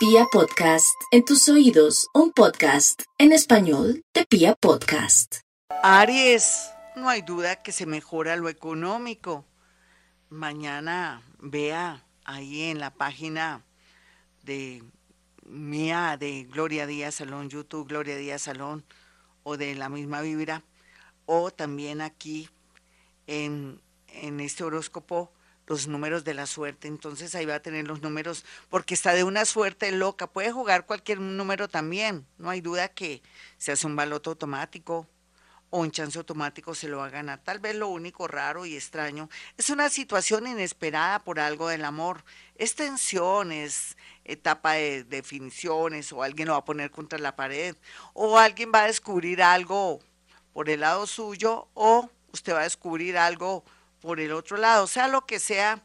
Pia Podcast, en tus oídos, un podcast en español de Pia Podcast. Aries, no hay duda que se mejora lo económico. Mañana vea ahí en la página de mía de Gloria Díaz Salón, YouTube Gloria Díaz Salón o de la misma Vibra o también aquí en, en este horóscopo los números de la suerte. Entonces ahí va a tener los números, porque está de una suerte loca. Puede jugar cualquier número también. No hay duda que se hace un baloto automático o un chance automático se lo va a ganar. Tal vez lo único raro y extraño es una situación inesperada por algo del amor. Es tensión, etapa de definiciones o alguien lo va a poner contra la pared o alguien va a descubrir algo por el lado suyo o usted va a descubrir algo por el otro lado, sea lo que sea,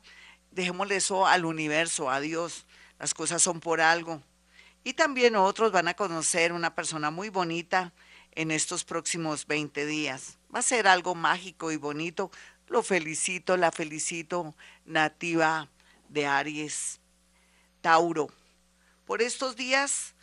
dejémosle eso al universo, a Dios, las cosas son por algo. Y también otros van a conocer una persona muy bonita en estos próximos 20 días. Va a ser algo mágico y bonito. Lo felicito, la felicito, nativa de Aries, Tauro. Por estos días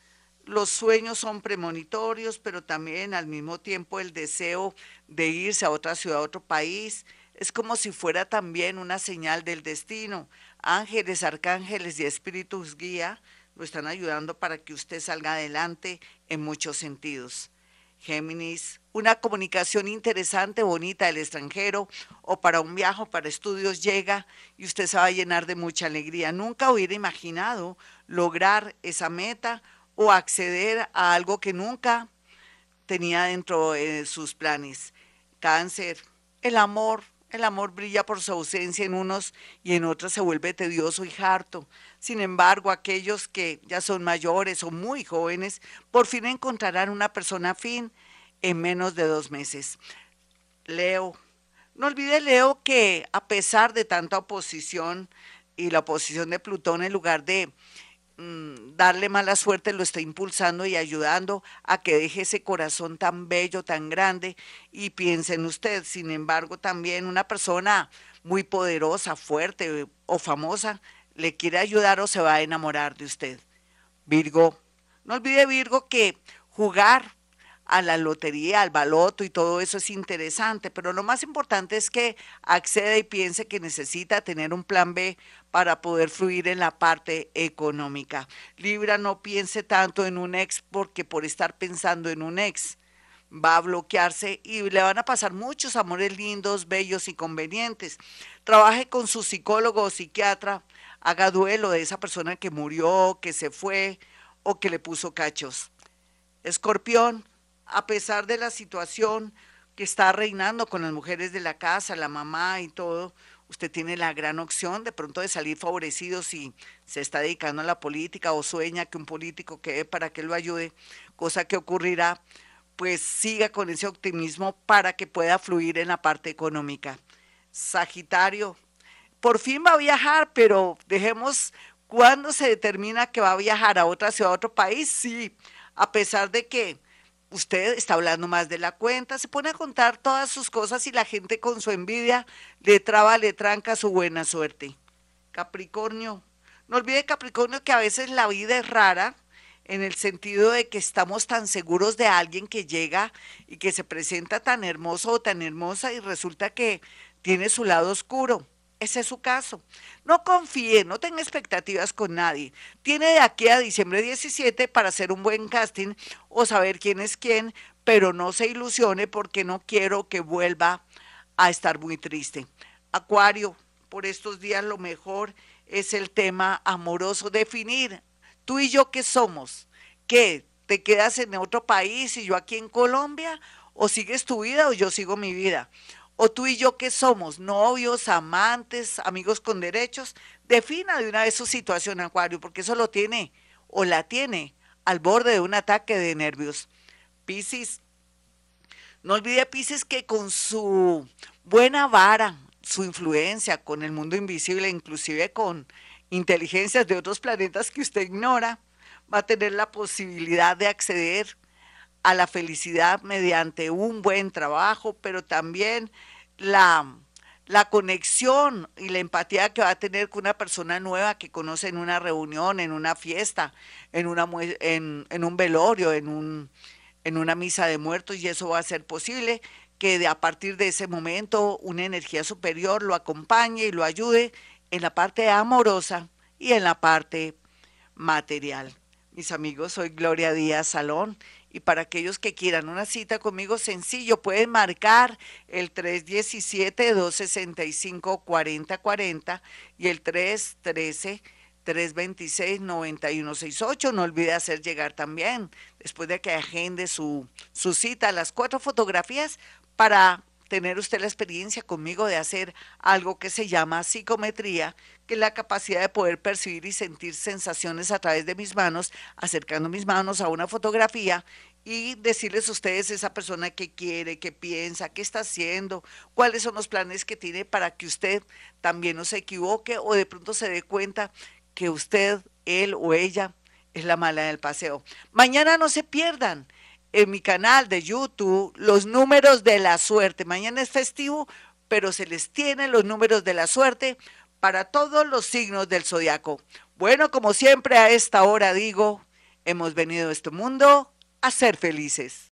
los sueños son premonitorios, pero también al mismo tiempo el deseo de irse a otra ciudad, a otro país, es como si fuera también una señal del destino. Ángeles, arcángeles y espíritus guía lo están ayudando para que usted salga adelante en muchos sentidos. Géminis, una comunicación interesante, bonita del extranjero o para un viaje, para estudios llega y usted se va a llenar de mucha alegría. Nunca hubiera imaginado lograr esa meta o acceder a algo que nunca tenía dentro de sus planes. Cáncer, el amor, el amor brilla por su ausencia en unos y en otros se vuelve tedioso y harto. Sin embargo, aquellos que ya son mayores o muy jóvenes, por fin encontrarán una persona afín en menos de dos meses. Leo. No olvide, Leo, que a pesar de tanta oposición y la oposición de Plutón, en lugar de Mm, darle mala suerte lo está impulsando y ayudando a que deje ese corazón tan bello, tan grande y piense en usted. Sin embargo, también una persona muy poderosa, fuerte o famosa le quiere ayudar o se va a enamorar de usted. Virgo, no olvide Virgo que jugar a la lotería, al baloto y todo eso es interesante, pero lo más importante es que acceda y piense que necesita tener un plan B para poder fluir en la parte económica. Libra, no piense tanto en un ex porque por estar pensando en un ex va a bloquearse y le van a pasar muchos amores lindos, bellos y convenientes. Trabaje con su psicólogo o psiquiatra, haga duelo de esa persona que murió, que se fue o que le puso cachos. Escorpión, a pesar de la situación que está reinando con las mujeres de la casa, la mamá y todo, usted tiene la gran opción de pronto de salir favorecido si se está dedicando a la política o sueña que un político quede para que lo ayude, cosa que ocurrirá, pues siga con ese optimismo para que pueda fluir en la parte económica. Sagitario, por fin va a viajar, pero dejemos cuándo se determina que va a viajar a otra ciudad, a otro país, sí, a pesar de que usted está hablando más de la cuenta, se pone a contar todas sus cosas y la gente con su envidia le traba, le tranca su buena suerte. Capricornio, no olvide Capricornio que a veces la vida es rara en el sentido de que estamos tan seguros de alguien que llega y que se presenta tan hermoso o tan hermosa y resulta que tiene su lado oscuro. Ese es su caso. No confíe, no tenga expectativas con nadie. Tiene de aquí a diciembre 17 para hacer un buen casting o saber quién es quién, pero no se ilusione porque no quiero que vuelva a estar muy triste. Acuario, por estos días lo mejor es el tema amoroso, definir tú y yo qué somos, qué, te quedas en otro país y yo aquí en Colombia, o sigues tu vida o yo sigo mi vida o tú y yo que somos novios, amantes, amigos con derechos, defina de una vez su situación, Acuario, porque eso lo tiene o la tiene al borde de un ataque de nervios. Piscis, no olvide Piscis que con su buena vara, su influencia con el mundo invisible, inclusive con inteligencias de otros planetas que usted ignora, va a tener la posibilidad de acceder a la felicidad mediante un buen trabajo, pero también la, la conexión y la empatía que va a tener con una persona nueva que conoce en una reunión, en una fiesta, en, una, en, en un velorio, en, un, en una misa de muertos, y eso va a ser posible que de, a partir de ese momento una energía superior lo acompañe y lo ayude en la parte amorosa y en la parte material. Mis amigos, soy Gloria Díaz Salón y para aquellos que quieran una cita conmigo, sencillo, pueden marcar el 317-265-4040 y el 313-326-9168. No olvide hacer llegar también, después de que agende su, su cita, las cuatro fotografías para tener usted la experiencia conmigo de hacer algo que se llama psicometría, que es la capacidad de poder percibir y sentir sensaciones a través de mis manos, acercando mis manos a una fotografía y decirles a ustedes esa persona que quiere, que piensa, qué está haciendo, cuáles son los planes que tiene para que usted también no se equivoque o de pronto se dé cuenta que usted, él o ella es la mala del paseo. Mañana no se pierdan en mi canal de YouTube los números de la suerte. Mañana es festivo, pero se les tiene los números de la suerte para todos los signos del zodiaco. Bueno, como siempre a esta hora digo, hemos venido a este mundo a ser felices.